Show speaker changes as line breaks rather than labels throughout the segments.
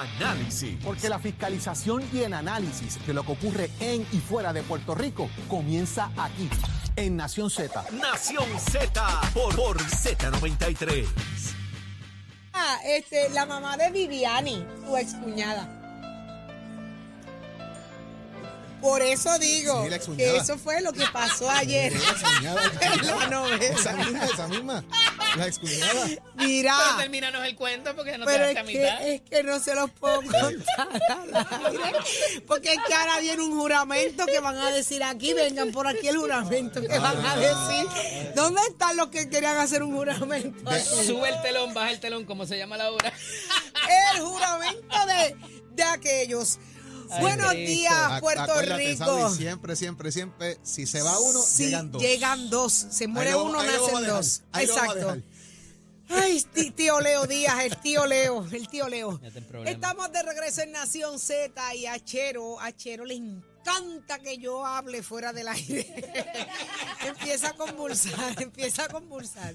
Análisis.
Porque la fiscalización y el análisis de lo que ocurre en y fuera de Puerto Rico comienza aquí, en Nación Z.
Nación Z por, por Z93.
Ah, este, la mamá de Viviani, tu excuñada. Por eso digo
Sí,
que eso fue lo que pasó ayer
la excuñada.
en la novela.
Esa misma, esa misma. La excuñada.
Mira,
Pero termínanos el cuento porque no
pero
te
es
das mitad.
que, es que no se los puedo contar al aire, porque es que ahora viene un juramento que van a decir aquí, vengan por aquí el juramento que van a decir. ¿Dónde están los que querían hacer un juramento?
Sube el telón, baja el telón, como se llama la obra.
el juramento de, de aquellos.
Ay,
Buenos
Cristo.
días, Puerto
acuérdate,
Rico.
Siempre, siempre, siempre, si se va uno,
Sí,
llegan dos.
llegan dos. Se muere
lo-
uno, nacen dos. Exacto. Ay, tí- tío Leo Díaz, el tío Leo, el tío Leo. Estamos de regreso en Nación Z y a Chero, a Chero le encanta que yo hable fuera del aire. empieza a convulsar, empieza a convulsar.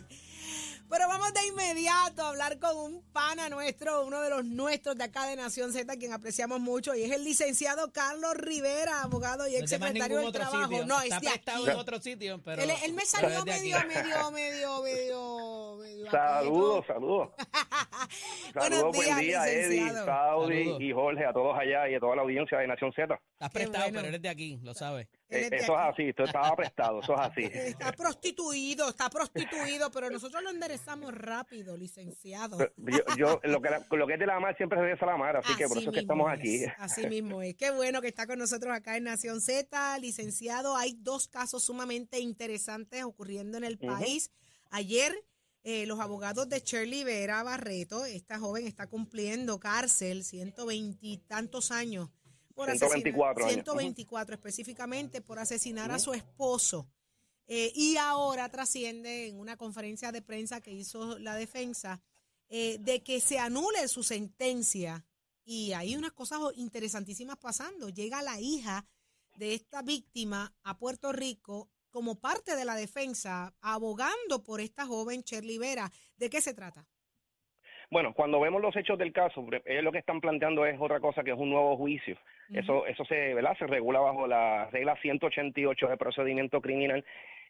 Pero vamos de inmediato a hablar con un pana nuestro, uno de los nuestros de acá de Nación Z, quien apreciamos mucho, y es el licenciado Carlos Rivera, abogado y ex secretario del Trabajo.
sitio.
No,
Está
es de
prestado
aquí.
en otro sitio, pero...
Él, él me salió medio, medio, medio, medio, medio.
Saludos, saludos. Saludos,
días,
buen día, Eddie. Saudi
Saludos.
y Jorge, a todos allá y a toda la audiencia de Nación Z.
Estás prestado,
bueno.
pero eres de aquí, lo sabes.
Eh, eso es así, esto estaba prestado, eso es así.
Está prostituido, está prostituido, pero nosotros lo enderezamos rápido, licenciado.
Yo, yo- lo, que, lo que es de la mar siempre regresa a la mar, así, que por eso es que estamos
es,
aquí.
Así mismo es. Qué bueno que está con nosotros acá en Nación Z, licenciado. Hay dos casos sumamente interesantes ocurriendo en el país. Ayer, eh, los abogados de Shirley Vera Barreto, esta joven está cumpliendo cárcel, 120 y tantos años. Por
124
asesinar,
años.
124 específicamente por asesinar a su esposo. Eh, y ahora trasciende en una conferencia de prensa que hizo la defensa eh, de que se anule su sentencia. Y hay unas cosas interesantísimas pasando. Llega la hija de esta víctima a Puerto Rico como parte de la defensa, abogando por esta joven Shirley Vera. ¿De qué se trata?
Bueno, cuando vemos los hechos del caso, ellos lo que están planteando es otra cosa que es un nuevo juicio. Eso, eso se, regula bajo la regla 188 de procedimiento criminal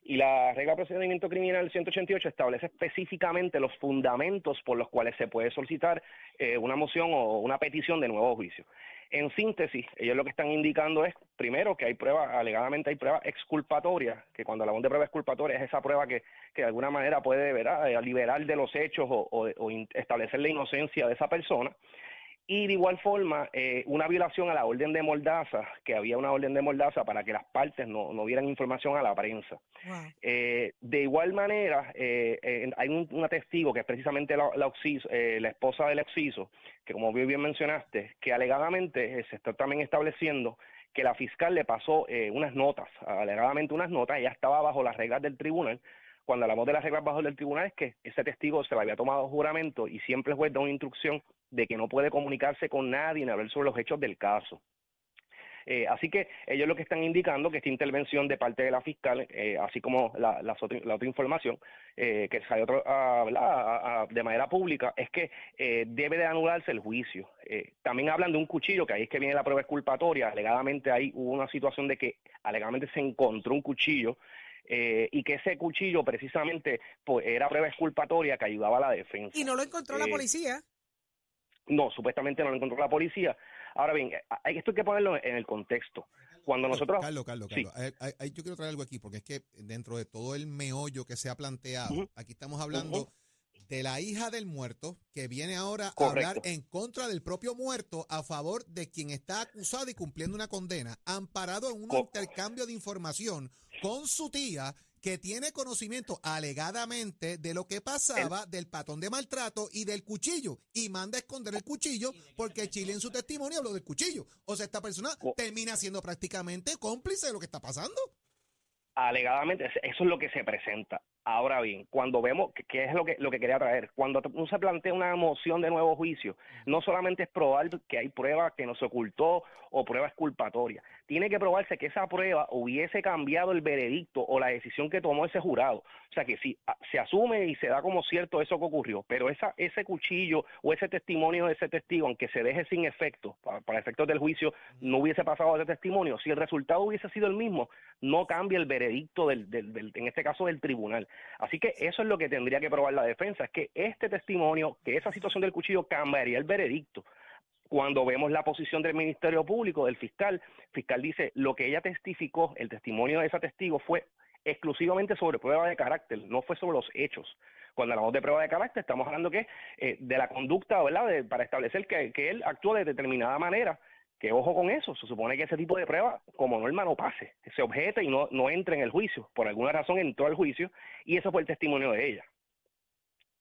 y la regla de procedimiento criminal 188 establece específicamente los fundamentos por los cuales se puede solicitar eh, una moción o una petición de nuevo juicio. En síntesis, ellos lo que están indicando es, primero, que hay pruebas, alegadamente hay pruebas exculpatorias, que cuando hablamos de prueba exculpatoria es esa prueba que, que de alguna manera puede ¿verdad? Eh, liberar de los hechos o, establecer la inocencia de esa persona. Y de igual forma, eh, una violación a la orden de Mordaza, que había una orden de Mordaza para que las partes no, no dieran información a la prensa.
Wow.
Eh, de igual manera, eh, hay un, una testigo que es precisamente la, la, Oxiso- eh, la esposa del Oxiso, que como bien bien mencionaste, que alegadamente eh, se está también estableciendo que la fiscal le pasó eh, unas notas, alegadamente unas notas, ella estaba bajo las reglas del tribunal. Cuando hablamos de las reglas bajo del tribunal es que ese testigo se le había tomado juramento y siempre el juez da una instrucción de que no puede comunicarse con nadie ni hablar sobre los hechos del caso. Eh, así que ellos lo que están indicando que esta intervención de parte de la fiscal, eh, así como la, otra- la otra información eh, que salió otro- a- a- a- de manera pública, es que eh, debe de anularse el juicio. También hablan de un cuchillo, que ahí es que viene la prueba exculpatoria. Alegadamente ahí hubo una situación de que alegadamente se encontró un cuchillo eh, y que ese cuchillo precisamente pues, era prueba exculpatoria que ayudaba a la defensa.
Y no lo encontró la
Eh,
policía.
No, supuestamente no lo encontró la policía. Ahora bien, eh, hay- esto hay que ponerlo en el contexto. Cuando nosotros...
Carlos, Carlos,
Sí.
Carlos, ahí- ahí yo quiero traer algo aquí, porque es que dentro de todo el meollo que se ha planteado, aquí estamos hablando. De la hija del muerto que viene ahora a hablar en contra del propio muerto a favor de quien está acusado y cumpliendo una condena, amparado en un
Co-
intercambio de información con su tía que tiene conocimiento alegadamente de lo que pasaba, del patón de maltrato y del cuchillo, y manda a esconder el cuchillo porque Chile en su testimonio habló del cuchillo. O sea, esta persona
Co-
termina siendo prácticamente cómplice de lo que está pasando.
alegadamente, eso es lo que se presenta. Ahora bien, cuando vemos, que es lo que, lo que quería traer, cuando uno se plantea una moción de nuevo juicio, no solamente es probar que hay prueba que no se ocultó o prueba exculpatoria, tiene que probarse que esa prueba hubiese cambiado el veredicto o la decisión que tomó ese jurado. O sea que si se asume y se da como cierto eso que ocurrió, pero esa, ese cuchillo o ese testimonio de ese testigo, aunque se deje sin efecto, para, para efectos del juicio, no hubiese pasado ese testimonio, si el resultado hubiese sido el mismo, no cambia el veredicto del, del, del, en este caso del tribunal. Así que eso es lo que tendría que probar la defensa, es que este testimonio, que esa situación del cuchillo cambiaría el veredicto. Cuando vemos la posición del Ministerio Público, del fiscal, el fiscal dice, lo que ella testificó, el testimonio de esa testigo fue exclusivamente sobre prueba de carácter, no fue sobre los hechos. Cuando hablamos de prueba de carácter, estamos hablando que eh, de la conducta, ¿verdad? De, para establecer que, que él actuó de determinada manera que ojo con eso, se supone que ese tipo de prueba como norma no pase, se objeta y no, no entre en el juicio, por alguna razón entró al juicio y eso fue el testimonio de ella.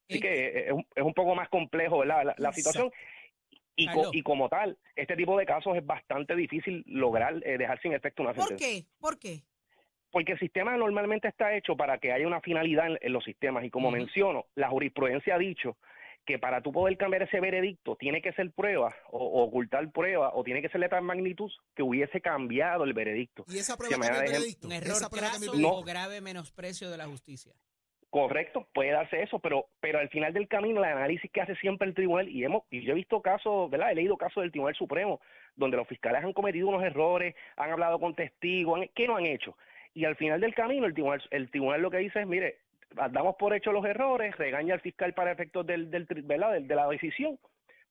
Así que eh, es un, es un poco más complejo ¿verdad? La, la situación y, co- y como tal, este tipo de casos es bastante difícil lograr eh, dejar sin efecto una
¿Por
sentencia.
qué? ¿Por qué?
Porque el sistema normalmente está hecho para que haya una finalidad en, en los sistemas y como menciono, la jurisprudencia ha dicho que para tú poder cambiar ese veredicto tiene que ser prueba o, o ocultar prueba o tiene que ser de tal magnitud que hubiese cambiado el veredicto.
Y esa
Que
prueba cambia el veredicto.
Un
Esa
error
veredicto.
o grave menosprecio de la justicia.
Correcto, puede darse eso, pero pero al final del camino el análisis que hace siempre el tribunal y hemos y yo he visto casos, ¿verdad? He leído casos del Tribunal Supremo donde los fiscales han cometido unos errores, han hablado con testigos, han- ¿qué no han hecho? Y al final del camino el tribunal el tribunal lo que dice es, mire, damos por hecho los errores, regaña al fiscal para efectos del, del ¿verdad? Del- de la decisión,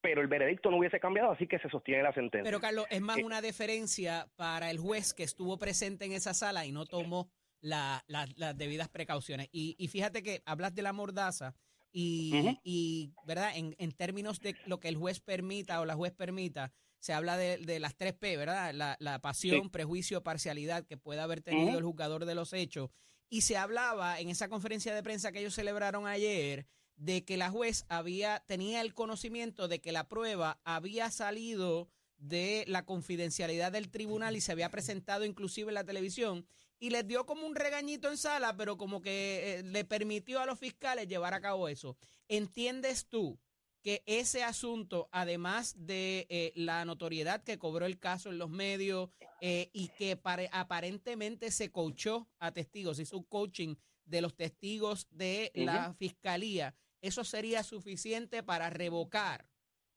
pero el veredicto no hubiese cambiado, así que se sostiene la sentencia.
Pero Carlos, es más
Eh,
una deferencia para el juez que estuvo presente en esa sala y no tomó la- la- las debidas precauciones. Y, y fíjate que hablas de la mordaza y, y, ¿verdad? En, en términos de lo que el juez permita o la juez permita, se habla de, de las tres P, ¿verdad? La, la pasión,
Sí.
prejuicio, parcialidad que puede haber tenido el juzgador de los hechos. Y se hablaba en esa conferencia de prensa que ellos celebraron ayer de que la juez había tenía el conocimiento de que la prueba había salido de la confidencialidad del tribunal y se había presentado inclusive en la televisión y les dio como un regañito en sala, pero como que eh, le permitió a los fiscales llevar a cabo eso. ¿Entiendes tú que ese asunto, además de eh, la notoriedad que cobró el caso en los medios eh, y que pare- aparentemente se coachó a testigos, hizo un coaching de los testigos de la fiscalía, eso sería suficiente para revocar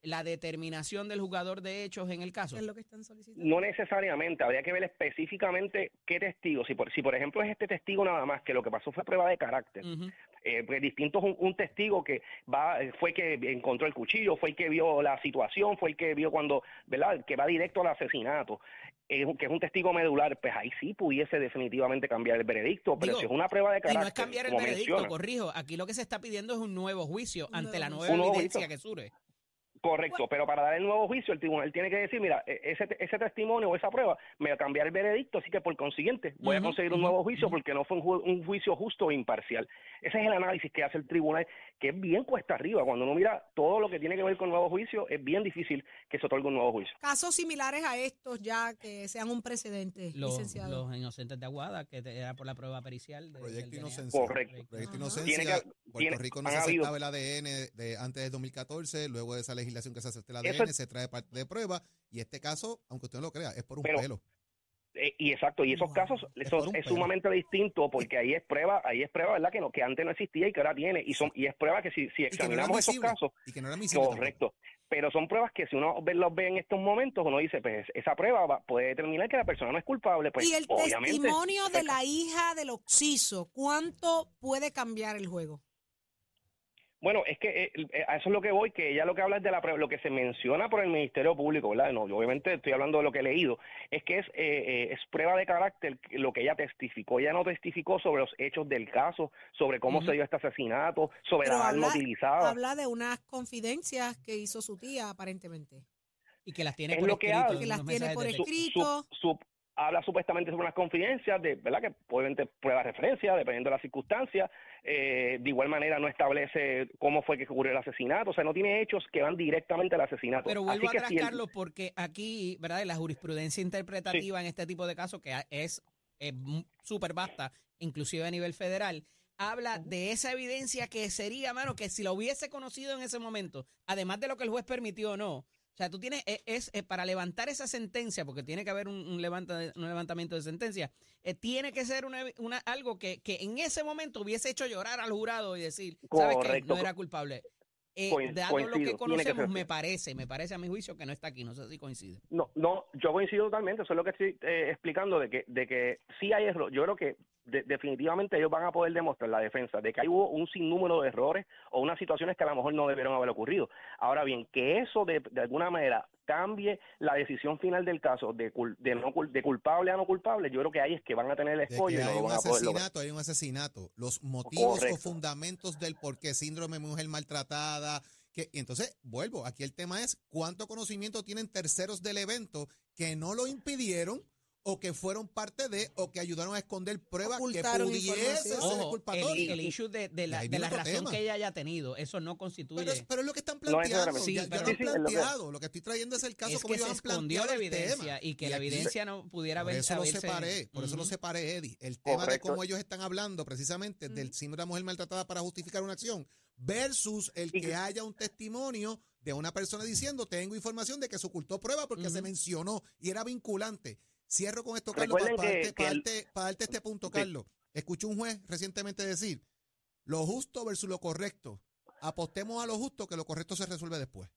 la determinación del jugador de hechos en el caso?
¿Qué es lo que están solicitando?
No necesariamente, habría que ver específicamente qué testigo. Si por, si por ejemplo es este testigo nada más, que lo que pasó fue prueba de carácter. Eh, pues distinto es un, un testigo que va, eh, fue que encontró el cuchillo, fue el que vio la situación, fue el que vio cuando, ¿verdad? Que va directo al asesinato, eh, que es un testigo medular, pues ahí sí pudiese definitivamente cambiar el veredicto, pero
Digo,
si es una prueba de
Y
carácter,
no es cambiar el veredicto,
menciona,
corrijo. Aquí lo que se está pidiendo es un nuevo juicio ante la nueva evidencia
juicio.
que surge.
Correcto, pero para dar el nuevo juicio, el tribunal tiene que decir, mira, e- ese, ese testimonio o esa prueba me va a cambiar el veredicto, así que por consiguiente voy a conseguir un nuevo juicio porque no fue un, ju- un juicio justo o imparcial. Ese es el análisis que hace el tribunal, que es bien cuesta arriba. Cuando uno mira todo lo que tiene que ver con nuevo juicio, es bien difícil que se otorgue un nuevo juicio.
Casos similares a estos ya que sean un precedente,
Los,
licenciado.
los inocentes de Aguada, que era por la prueba pericial. de-
Proyecto
del DNA.
Inocencia.
Correcto.
Proyecto
Ajá.
Inocencia.
Tiene que-
Puerto
tiene-
Rico no se aceptaba el ADN de antes del 2014, luego de esa legislación que se acepta el ADN, se trae parte de prueba y este caso, aunque usted no lo crea, es por un
Pero-
pelo.
Eh, y exacto, y esos
Wow.
casos
Es
eso es sumamente distinto porque ahí es prueba, ahí es prueba, ¿verdad? Que no, que antes no existía y que ahora tiene, y son y es prueba que si, si
Y que no era
examinamos esos casos,
Y que no era admisible tampoco.
Correcto. Pero son pruebas que si uno los ve en estos momentos, uno dice, pues esa prueba va- puede determinar que la persona no es culpable. Pues
y el
obviamente.
testimonio de la hija del Oxiso, ¿cuánto puede cambiar el juego?
Bueno, es que eh, eh, a eso es lo que voy, que ella lo que habla es de la prueba, lo que se menciona por el Ministerio Público, ¿verdad? No, yo obviamente estoy hablando de lo que he leído, es que es, eh, eh, es prueba de carácter lo que ella testificó. Ella no testificó sobre los hechos del caso, sobre cómo se dio este asesinato, sobre
Pero
la arma
habla-
utilizada.
Habla de unas confidencias que hizo su tía, aparentemente.
Y que las tiene
Es
por
lo que
escrito.
habla.
en
Que las
unos
tiene
mensajes
por
de
su-
texto.
escrito.
su- su- habla supuestamente sobre unas confidencias, de, ¿verdad? Que obviamente prueba referencia, dependiendo de las circunstancias. Eh, de igual manera no establece cómo fue que ocurrió el asesinato. O sea, no tiene hechos que van directamente al asesinato.
Pero vuelvo
Así que
atrás,
si el-
Carlos, porque aquí, ¿verdad? La jurisprudencia interpretativa en este tipo de casos, que es, súper vasta, inclusive a nivel federal, habla de esa evidencia que sería, mano, que si lo hubiese conocido en ese momento, además de lo que el juez permitió o no, o sea, tú tienes, e, es, es, para levantar esa sentencia, porque tiene que haber un, un, levanta, un levantamiento de sentencia, eh, tiene que ser una, una, algo que, que en ese momento hubiese hecho llorar al jurado y decir, ¿sabes qué? No era culpable. Eh, dado lo que conocemos, que me parece, me parece a mi juicio que no está aquí, no sé si coincide.
No, no, yo coincido totalmente, eso es lo que estoy eh, explicando, de que, de que sí hay error. Yo creo que de, definitivamente ellos van a poder demostrar la defensa de que hay hubo un sinnúmero de errores o unas situaciones que a lo mejor no debieron haber ocurrido. Ahora bien, que eso de, de alguna manera cambie la decisión final del caso de, de, no, de culpable a no culpable, yo creo que ahí es que van a tener el escollo.
hay, un asesinato, hay un asesinato, los motivos Correcto. o fundamentos del por qué síndrome de mujer maltratada, que, y entonces, vuelvo, aquí el tema es cuánto conocimiento tienen terceros del evento que no lo impidieron o que fueron parte de o que ayudaron a esconder pruebas que pudiese ser
el, el, issue de, de la, de la razón tema. que ella haya tenido, eso no constituye.
Pero es, pero es lo que están planteando. No sí, ya, pero, ya sí, lo han planteado. Lo que... lo que estoy trayendo es el caso
es
como
que
ellos
se escondió la evidencia y que y la evidencia no pudiera
haber
Por
eso lo separé, por uh -huh. eso lo separé, Eddie. El tema Correcto. de cómo ellos están hablando precisamente uh -huh. del síndrome de la mujer maltratada para justificar una acción versus el que haya un testimonio de una persona diciendo tengo información de que se ocultó prueba porque uh -huh. se mencionó y era vinculante. Cierro con esto, Carlos, para, para, darte, para, darte, para, darte, este punto, Carlos. Escuché un juez recientemente decir, lo justo versus lo correcto. Apostemos a lo justo, que lo correcto se resuelve después.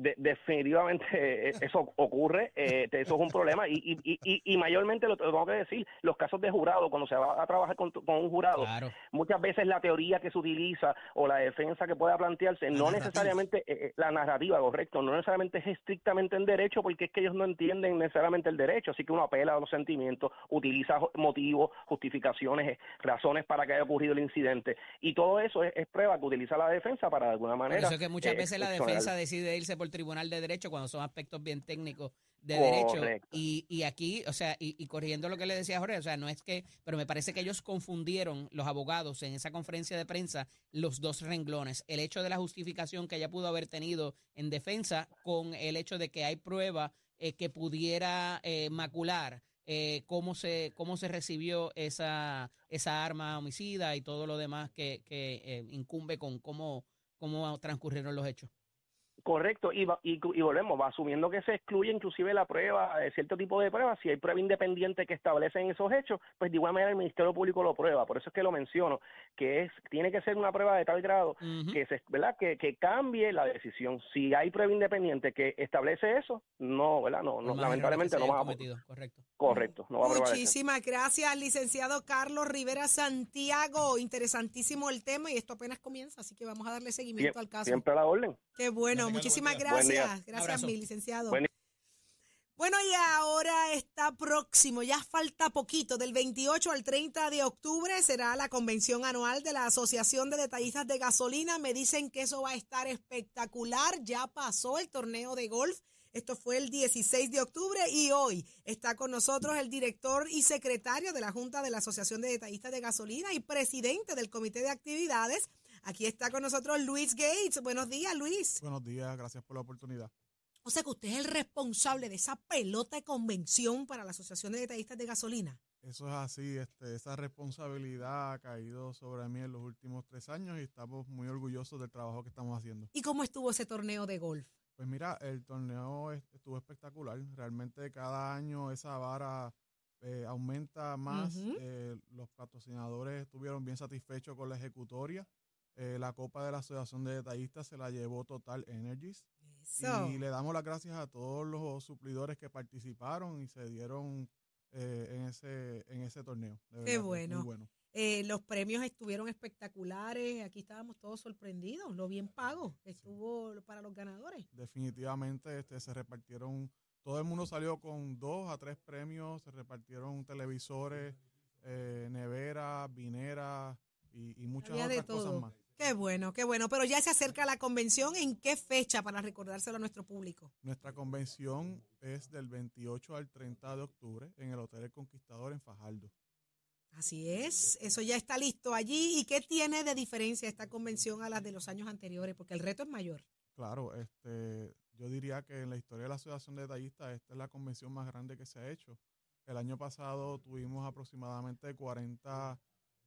De, definitivamente eh, eso ocurre, eh, eso es un problema y, y, y, y mayormente lo, tengo que decir, los casos de jurado, cuando se va a trabajar con, con un jurado, claro. muchas veces la teoría que se utiliza o la defensa que pueda plantearse, la no narrativa. necesariamente eh, la narrativa, correcto, no necesariamente es estrictamente en derecho porque es que ellos no entienden necesariamente el derecho, así que uno apela a los sentimientos, utiliza motivos, justificaciones, razones para que haya ocurrido el incidente y todo eso es, es prueba que utiliza la defensa para de alguna manera.
Por eso es que muchas veces la defensa decide irse por Tribunal de Derecho cuando son aspectos bien técnicos de derecho. Y, y aquí, o sea, y, y, corrigiendo lo que le decía Jorge, o sea, no es que, pero me parece que ellos confundieron, los abogados, en esa conferencia de prensa, los dos renglones. El hecho de la justificación que ella pudo haber tenido en defensa con el hecho de que hay prueba eh, que pudiera eh, macular. Eh, cómo se cómo se recibió esa esa arma homicida y todo lo demás que, que eh, incumbe con cómo cómo transcurrieron los hechos.
Correcto, y, va, y, y, volvemos, va asumiendo que se excluye inclusive la prueba, eh, cierto tipo de pruebas, si hay prueba independiente que establecen esos hechos, pues de igual manera el Ministerio Público lo prueba, por eso es que lo menciono, que es tiene que ser una prueba de tal grado uh -huh. que se, ¿verdad? Que, que, cambie la decisión. Si hay prueba independiente que establece eso, no, ¿verdad? No, no lamentablemente no va a
correcto.
Correcto, no va a
Muchísimas gracias, licenciado Carlos Rivera Santiago, interesantísimo el tema y esto apenas comienza, así que vamos a darle seguimiento al caso.
Siempre a la orden.
Qué bueno, muchísimas gracias. Gracias, mi licenciado.
Buen
bueno, y ahora está próximo, ya falta poquito, del 28 al 30 de octubre será la convención anual de la Asociación de Detallistas de Gasolina. Me dicen que eso va a estar espectacular, ya pasó el torneo de golf. Esto fue el 16 de octubre y hoy está con nosotros el director y secretario de la Junta de la Asociación de Detallistas de Gasolina y presidente del Comité de Actividades. Aquí está con nosotros Luis Gates. Buenos días, Luis.
Buenos días, gracias por la oportunidad.
O sea que usted es el responsable de esa pelota de convención para la Asociación de Detallistas de Gasolina.
Eso es así, este, esa responsabilidad ha caído sobre mí en los últimos tres años y estamos muy orgullosos del trabajo que estamos haciendo.
¿Y cómo estuvo ese torneo de golf?
Pues mira, el torneo estuvo espectacular. Realmente cada año esa vara eh, aumenta más. Uh -huh. eh, los patrocinadores estuvieron bien satisfechos con la ejecutoria. Eh, la Copa de la Asociación de Detallistas se la llevó Total Energies.
Eso.
Y le damos las gracias a todos los suplidores que participaron y se dieron eh, en, ese, en ese torneo.
Qué bueno. bueno. Eh, los premios estuvieron espectaculares. Aquí estábamos todos sorprendidos. Lo bien pago que estuvo sí. para los ganadores.
Definitivamente este, se repartieron. Todo el mundo salió con dos a tres premios. Se repartieron televisores, eh, neveras, vineras y, y muchas
Había
otras
cosas
más.
Qué bueno, qué bueno. Pero ya se acerca la convención. ¿En qué fecha para recordárselo a nuestro público?
Nuestra convención es del 28 al 30 de octubre en el Hotel El Conquistador en Fajardo.
Así es, eso ya está listo allí. ¿Y qué tiene de diferencia esta convención a las de los años anteriores? Porque el reto es mayor.
Claro, este, yo diría que en la historia de la Asociación de Detallistas esta es la convención más grande que se ha hecho. El año pasado tuvimos aproximadamente 40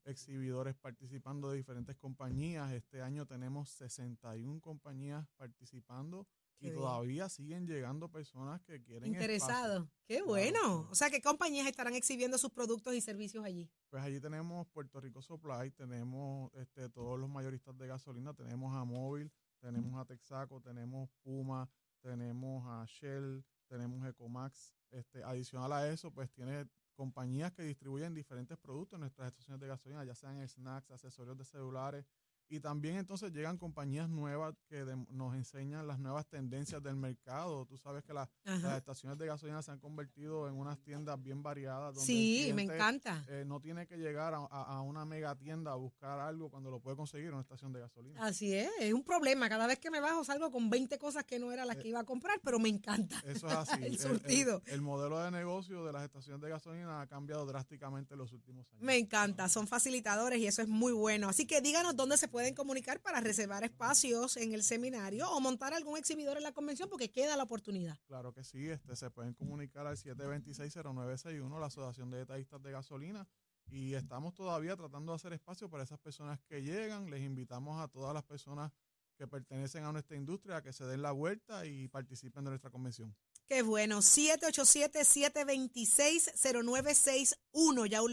exhibidores participando de diferentes compañías. Este año tenemos 61 compañías participando
Qué
y
bien.
todavía siguen llegando personas que quieren
Interesado. Qué bueno.
claro.
O sea, ¿qué compañías estarán exhibiendo sus productos y servicios allí?
Pues allí tenemos Puerto Rico Supply, tenemos este, todos los mayoristas de gasolina, tenemos a Móvil, tenemos a Texaco, tenemos Puma, tenemos a Shell, tenemos Ecomax. Este, adicional a eso, pues tiene compañías que distribuyen diferentes productos en nuestras estaciones de gasolina, ya sean snacks, accesorios de celulares. Y también entonces llegan compañías nuevas que de- nos enseñan las nuevas tendencias del mercado. Tú sabes que las, estaciones de gasolina se han convertido en unas tiendas bien variadas. Donde
Sí, me encanta.
eh, no tiene que llegar a, a- a una mega tienda a buscar algo cuando lo puede conseguir en una estación de gasolina.
Así es, es un problema. Cada vez que me bajo salgo con 20 cosas que no eran las que iba a comprar, pero me encanta.
Eso es así.
El surtido.
El, modelo de negocio de las estaciones de gasolina ha cambiado drásticamente en los últimos años.
Me encanta, son facilitadores y eso es muy bueno. Así que díganos dónde se pueden comunicar para reservar espacios en el seminario o montar algún exhibidor en la convención porque queda la oportunidad.
Claro que sí, este, se pueden comunicar al 726-0961, la Asociación de Detallistas de Gasolina, y estamos todavía tratando de hacer espacio para esas personas que llegan. Les invitamos a todas las personas que pertenecen a nuestra industria a que se den la vuelta y participen de nuestra convención.
Qué bueno, 787-726-0961. Ya, lo-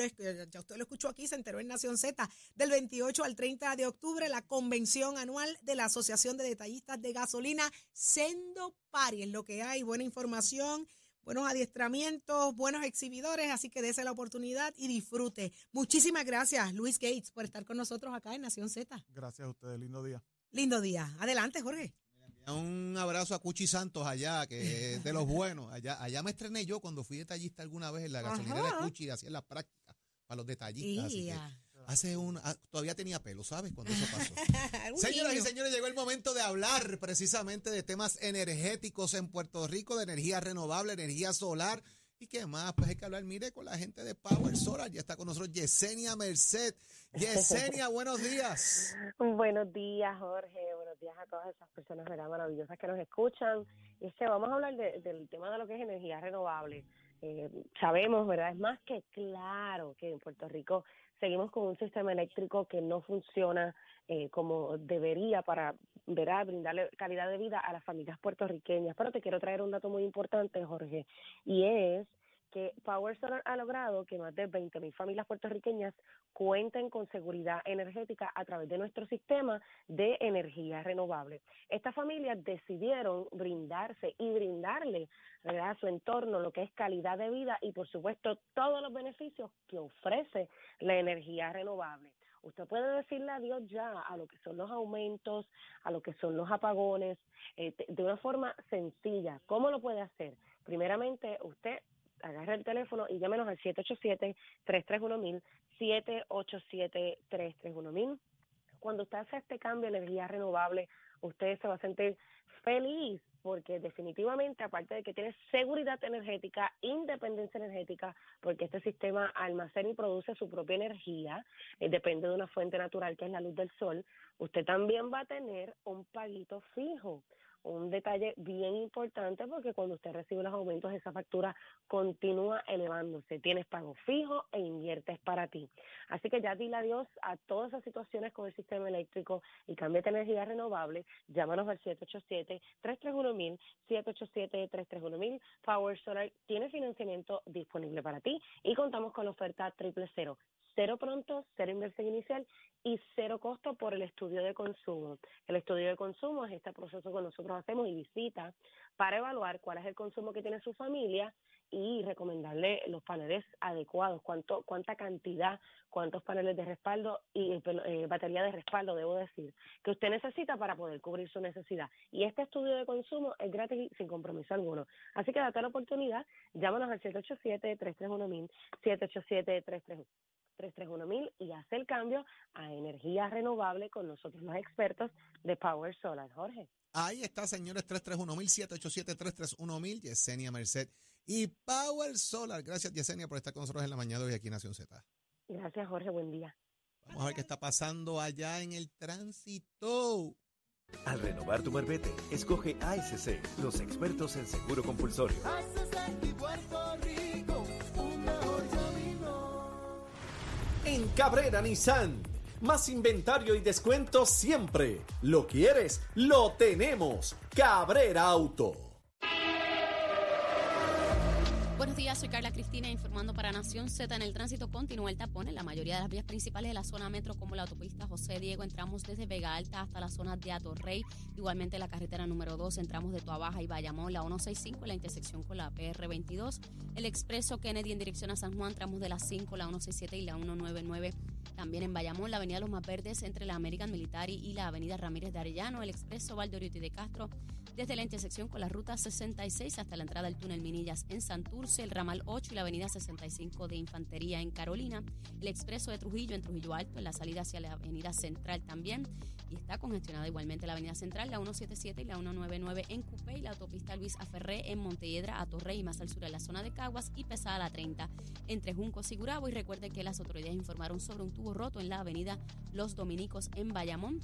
ya usted lo escuchó aquí, se enteró en Nación Z. Del 28 al 30 de octubre, la convención anual de la Asociación de Detallistas de Gasolina, Sendo Pari, es lo que hay. Buena información, buenos adiestramientos, buenos exhibidores, así que dése la oportunidad y disfrute. Muchísimas gracias, Luis Gates, por estar con nosotros acá en Nación Z.
Gracias a ustedes, lindo día.
Lindo día. Adelante, Jorge.
Un abrazo a Cuchi Santos allá, que es de los buenos. Allá, allá me estrené yo cuando fui detallista alguna vez en la gasolinera
Ajá.
de Cuchi y hacía la práctica para los detallistas. así que
Ia.
hace un, ah, todavía tenía pelo, ¿sabes? Cuando eso pasó. Señoras y señores, llegó el momento de hablar precisamente de temas energéticos en Puerto Rico, de energía renovable, energía solar. ¿Y qué más? Pues hay que hablar, mire, con la gente de Power Solar. Ya está con nosotros Yesenia Merced. Yesenia, buenos días.
Buenos días, Jorge. Buenos días a todas esas personas ¿verdad? maravillosas que nos escuchan. Y es vamos a hablar de- del tema de lo que es energía renovable. Eh, sabemos, ¿verdad? Es más que claro que en Puerto Rico seguimos con un sistema eléctrico que no funciona eh, como debería para ¿verdad? brindarle calidad de vida a las familias puertorriqueñas. Pero te quiero traer un dato muy importante, Jorge, y es que Power Solar ha logrado que más de 20.000 familias puertorriqueñas cuenten con seguridad energética a través de nuestro sistema de energía renovable. Estas familias decidieron brindarse y brindarle a su entorno lo que es calidad de vida y por supuesto todos los beneficios que ofrece la energía renovable. Usted puede decirle adiós ya a lo que son los aumentos, a lo que son los apagones, eh, de una forma sencilla. ¿Cómo lo puede hacer? Primeramente, usted agarra el teléfono y llámenos al 787-331-1000, 787-331-1000. Cuando usted hace este cambio de energía renovable, usted se va a sentir feliz porque definitivamente, aparte de que tiene seguridad energética, independencia energética, porque este sistema almacena y produce su propia energía, eh, depende de una fuente natural que es la luz del sol, usted también va a tener un paguito fijo un detalle bien importante porque cuando usted recibe los aumentos esa factura continúa elevándose. Tienes pago fijo e inviertes para ti. Así que ya dile adiós a todas esas situaciones con el sistema eléctrico y cámbiate energía renovable. Llámanos al 787-331-1000, 787-331-1000. Power Solar tiene financiamiento disponible para ti y contamos con la oferta triple cero. Cero pronto, cero inversión inicial y cero costo por el estudio de consumo. El estudio de consumo es este proceso que nosotros hacemos y visita para evaluar cuál es el consumo que tiene su familia y recomendarle los paneles adecuados, cuánto, cuánta cantidad, cuántos paneles de respaldo y eh, eh, batería de respaldo, debo decir, que usted necesita para poder cubrir su necesidad. Y este estudio de consumo es gratis y sin compromiso alguno. Así que date la oportunidad, llámanos al 787-331-1000, 787-331. 331.000 y hace el cambio a energía renovable con nosotros los expertos de Power Solar. Jorge.
Ahí está, señores, 331-1000, 787-331-1000, Yesenia Merced y Power Solar. Gracias, Yesenia, por estar con nosotros en la mañana de hoy aquí en Nación Z.
Gracias, Jorge. Buen día.
Vamos a ver qué está pasando allá en el tránsito.
Al renovar tu marbete, escoge ASC, los expertos en seguro compulsorio.
En Cabrera Nissan. Más inventario y descuento siempre. Lo quieres, lo tenemos. Cabrera Auto.
Buenos días, soy Carla Cristina informando para Nación Z. En el tránsito continúa el tapón en la mayoría de las vías principales de la zona metro, como la autopista José Diego. Entramos desde Vega Alta hasta la zona de Atorrey. Igualmente la carretera número 2, entramos de Tuabaja y Bayamón, la 165, la intersección con la PR22. El expreso Kennedy en dirección a San Juan, tramos de la 5, la 167 y la 199. También en Bayamón, la avenida Los Más Verdes entre la American Military y la avenida Ramírez de Arellano. El expreso Valdoriotti de Castro desde la intersección con la ruta 66 hasta la entrada del túnel Minillas en Santurce, el ramal 8 y la avenida 65 de Infantería en Carolina, el expreso de Trujillo en Trujillo Alto, en la salida hacia la avenida Central también, y está congestionada igualmente la avenida Central, la 177 y la 199 en Cupé y la autopista Luis Aferré en Montelledra, a Torrey y más al sur en la zona de Caguas y pesada la 30 entre Juncos y Gurabo y recuerde que las autoridades informaron sobre un tubo roto en la avenida Los Dominicos en Bayamón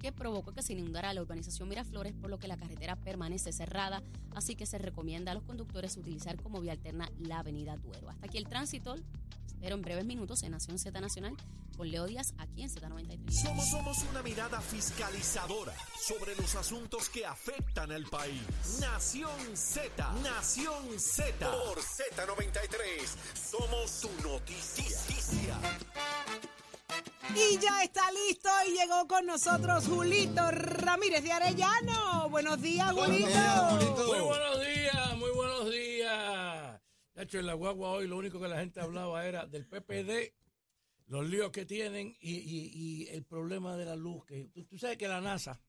que provocó que se inundara la urbanización Miraflores, por lo que la carretera permanece cerrada, así que se recomienda a los conductores utilizar como vía alterna la avenida Duero. Hasta aquí el tránsito, espero en breves minutos en Nación Z Nacional con Leo Díaz aquí en Z93.
Somos, somos una mirada fiscalizadora sobre los asuntos que afectan al país. Nación Z, Nación Z. Por Z93, somos tu noticia.
Y ya está listo y llegó con nosotros Julito Ramírez de Arellano. Buenos días, Julito.
Muy buenos días, muy buenos días. De hecho, en la guagua hoy lo único que la gente hablaba era del PPD, los líos que tienen y, y- y el problema de la luz. Que tú, tú sabes que la NASA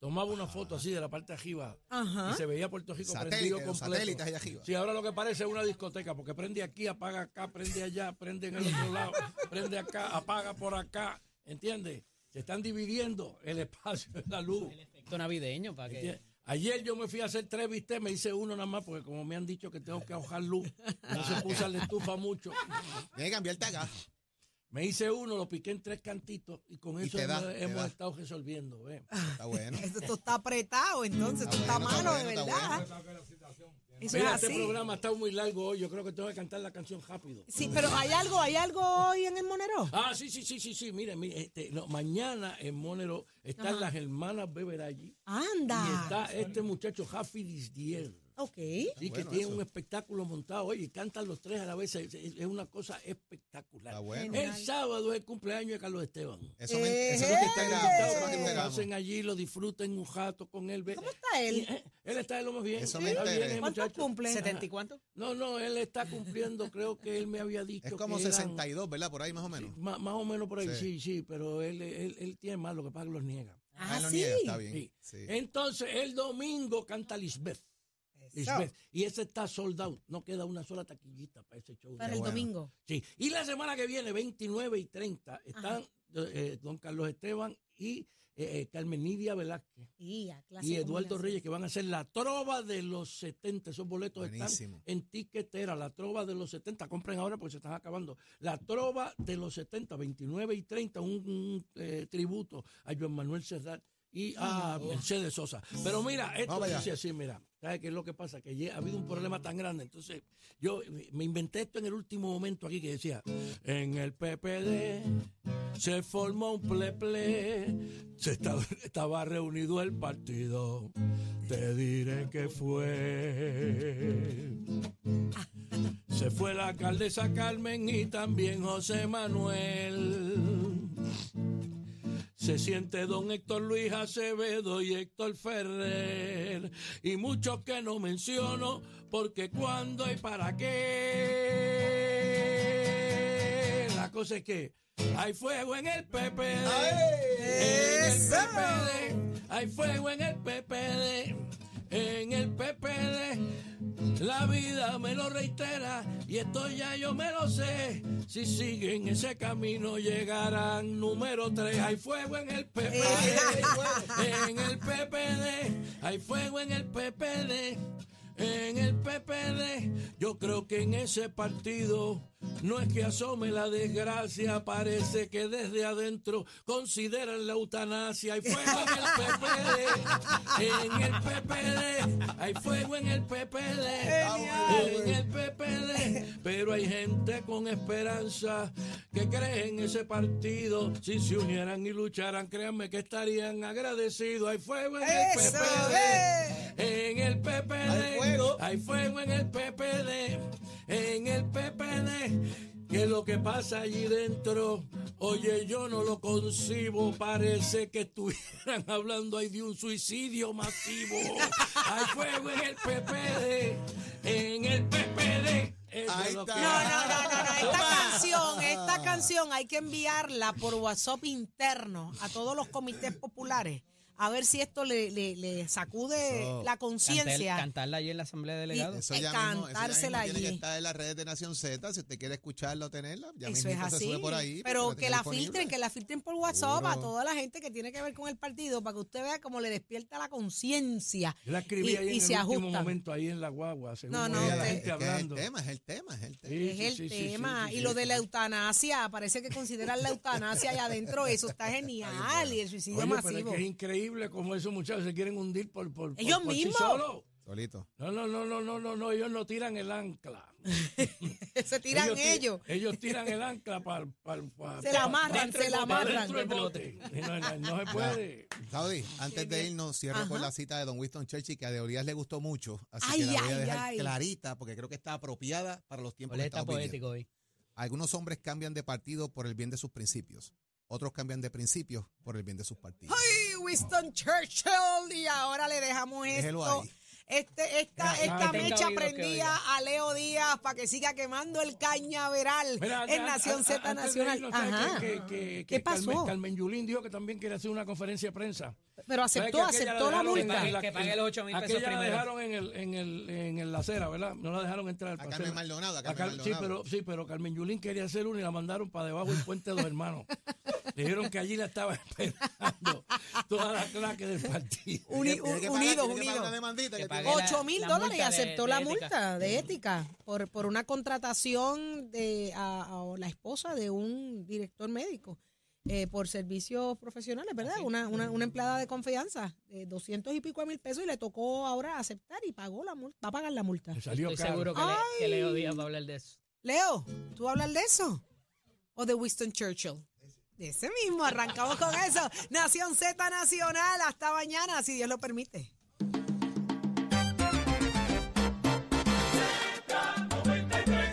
tomaba una foto así de la parte de arriba
Ajá.
y se veía Puerto Rico
Satélite,
prendido completo.
satélites allá arriba.
Sí, ahora lo que parece es una discoteca, porque prende aquí, apaga acá, prende allá, prende en el otro lado, prende acá, apaga por acá, ¿entiendes? Se están dividiendo el espacio de la luz.
Efecto navideño para que.
¿entiendes? Ayer yo me fui a hacer tres vistes, me hice uno nada más, porque como me han dicho que tengo que ahogar luz, no se puso la estufa mucho.
Tiene que cambiarte acá.
Me hice uno, lo piqué en tres cantitos y con eso
da,
hemos, estado resolviendo. ¿ves?
Está bueno.
Esto, esto está apretado, entonces, esto está
bueno, está
malo de verdad.
está
Eso es
este programa está muy largo hoy, yo creo que tengo que cantar la canción rápido.
Sí, pero hay algo, hay algo hoy en el Monero.
Ah, sí, sí, sí, sí, sí. Mire, mire, este, no, mañana en Monero están
Ajá.
las hermanas Beber allí.
Anda.
Y está este muchacho Jafi Disdier.
Ok.
Sí, que
bueno
tiene
eso.
un espectáculo montado. Oye, y cantan los tres a la vez. Es, es una cosa espectacular.
Está bueno.
El sábado es el cumpleaños de Carlos Esteban.
Eso, me, eso es lo que
Están
esperamos. Eso es lo
pasen allí, lo disfruten un rato con él.
¿Cómo está él?
Y, eh, él está de lo más bien.
Eso me
Está bien,
enteré.
el
¿Cuántos
muchacho.
cumple?
¿70 y cuánto?
No, no, él está cumpliendo, creo que él me había dicho
Es como
que eran-
62, ¿verdad? Por ahí más o menos.
Más, más o menos por ahí,
Sí.
sí, sí, pero él, él, él tiene más, lo que pasa que los niega.
Ah,
él lo
sí.
niega, está bien.
Sí.
Sí.
Entonces, el domingo canta Lisbeth. Lisbeth. Y ese está sold out. No queda una sola taquillita para ese show.
Para el
bueno.
domingo.
Sí. Y la semana que viene, 29 y 30, están eh, don Carlos Esteban y eh, eh, Carmen Nidia Velázquez.
Y,
Eduardo. Reyes, que van a hacer la trova de los 70. Esos boletos
Buenísimo.
están en tiquetera. La trova de los 70. Compren ahora porque se están acabando. La trova de los 70, 29 y 30. Un, un, eh, tributo a Joan Manuel Serrat y a Mercedes Sosa. Pero mira, esto dice así, mira. ¿Sabes qué es lo que pasa? Que ha habido un problema tan grande. Entonces, yo me inventé esto en el último momento aquí que decía, en el PPD se formó un pleple, se estaba, estaba reunido el partido, te diré que fue. Se fue la alcaldesa Carmen y también José Manuel. Se siente don Héctor Luis Acevedo y Héctor Ferrer. Y muchos que no menciono, porque cuándo y para qué. La cosa es que hay fuego en el PPD. En el PPD. Hay fuego en el PPD. En el PPD. La vida me lo reitera y esto ya yo me lo sé. Si siguen ese camino llegarán número 3. Hay fuego en el PPD. en el PPD. Hay fuego en el PPD. En el PPD. Yo creo que en ese partido no es que asome la desgracia. Parece que desde adentro consideran la eutanasia. Hay fuego en el PPD. En el PPD. Hay fuego en el PPD. En el PPD. Pero hay gente con esperanza que cree en ese partido. Si se unieran y lucharan, créanme que estarían agradecidos. Hay fuego en el PPD. En el PPD.
Hay fuego.
En el PPD. En el PPD. Que lo que pasa allí dentro, oye, yo no lo concibo. Parece que estuvieran hablando ahí de un suicidio masivo. Hay fuego en el PPD. En el PPD.
Ahí está.
No, no, no, no, no. Esta canción, esta canción hay que enviarla por WhatsApp interno a todos los comités populares a ver si esto le, le, le sacude
Eso.
la
Cantar-
conciencia.
Cantarla allí en la Asamblea de Delegados.
Eso ya mismo, eso ya mismo
cantársela
tiene que
allí.
estar en las redes de Nación Z. Si usted quiere escucharla o tenerla, ya
Eso es
se
así.
sube por ahí.
pero que la
disponible.
filtren, que la filtren por WhatsApp a toda la gente que tiene que ver con el partido para que usted vea cómo le despierta la conciencia.
Yo la escribí
y-
ahí
y
en
se
el último momento, ahí en la guagua. según
No, no,
oía la
usted-
gente
Es el tema, es el tema, es el tema.
Sí,
Es
sí,
el
sí, sí,
tema.
sí,
y
sí,
lo
sí.
de la eutanasia, parece que consideran la eutanasia allá adentro, eso está genial. Y el suicidio
Oye, pero es
masivo.
que es increíble cómo esos muchachos se quieren hundir por, por, por-
Ellos
por sí
mismos.
Solito.
No, no, no, no, no, no, no, ellos no tiran el ancla.
se tiran
ti-
ellos.
Ellos tiran el ancla para...
Se la amarran, se la amarran.
No, no, no se puede.
Saudi, antes de irnos, cierro con
Ajá.
la cita de Don Winston Churchill, que a De Orías le gustó mucho. Así
Ay,
que la voy a dejar
ay.
clarita, porque creo que está apropiada para los tiempos que estamos
poético hoy.
Algunos hombres cambian de partido por el bien de sus principios. Otros cambian de principios por el bien de sus partidos.
Ay, Winston Churchill. Y ahora le dejamos
Déjelo
esto.
ahí.
Este, esta
Mira,
esta
que
mecha
que oiga.
a Leo Díaz para que siga quemando el cañaveral
Mira,
en
a-
Nación
a-
Z Nacional.
irnos, ¿sabes
Ajá.
que- que- que-
¿Qué
que
pasó?
Carmen, Carmen Yulín dijo que también quiere hacer una conferencia de prensa.
Pero
¿Sabes
aceptó,
que
aceptó la multa.
la-
Que pague los 8 mil pesos
aquella la
primero.
dejaron en el, en el, en el la acera, ¿verdad? No la dejaron entrar al
A
paseo.
Carmen Maldonado, a
A
Carmen
Car- sí,
Maldonado.
pero, sí, pero Carmen Yulín quería hacer una y la mandaron para debajo del puente de los hermanos. Le dijeron que allí la estaba esperando toda la claque del partido.
Que
unidos,
que
unidos.
Una demandita
Que
que
pague
tiene-
la-
8 mil
la
dólares y
de-
aceptó
de
la
ética.
multa de ética por, por una contratación de a, a la esposa de un director médico eh, por servicios profesionales, ¿verdad? Una, una, una empleada de confianza, de 200 y pico de mil pesos y le tocó ahora aceptar y pagó la multa, va a pagar la multa.
Salió
Estoy
caro.
seguro que, le, que Leo Díaz va a hablar de eso.
Leo, ¿tú vas a hablar de eso? ¿O de Winston Churchill? De ese mismo, arrancamos con eso. Nación Z Nacional, hasta mañana, si Dios lo permite.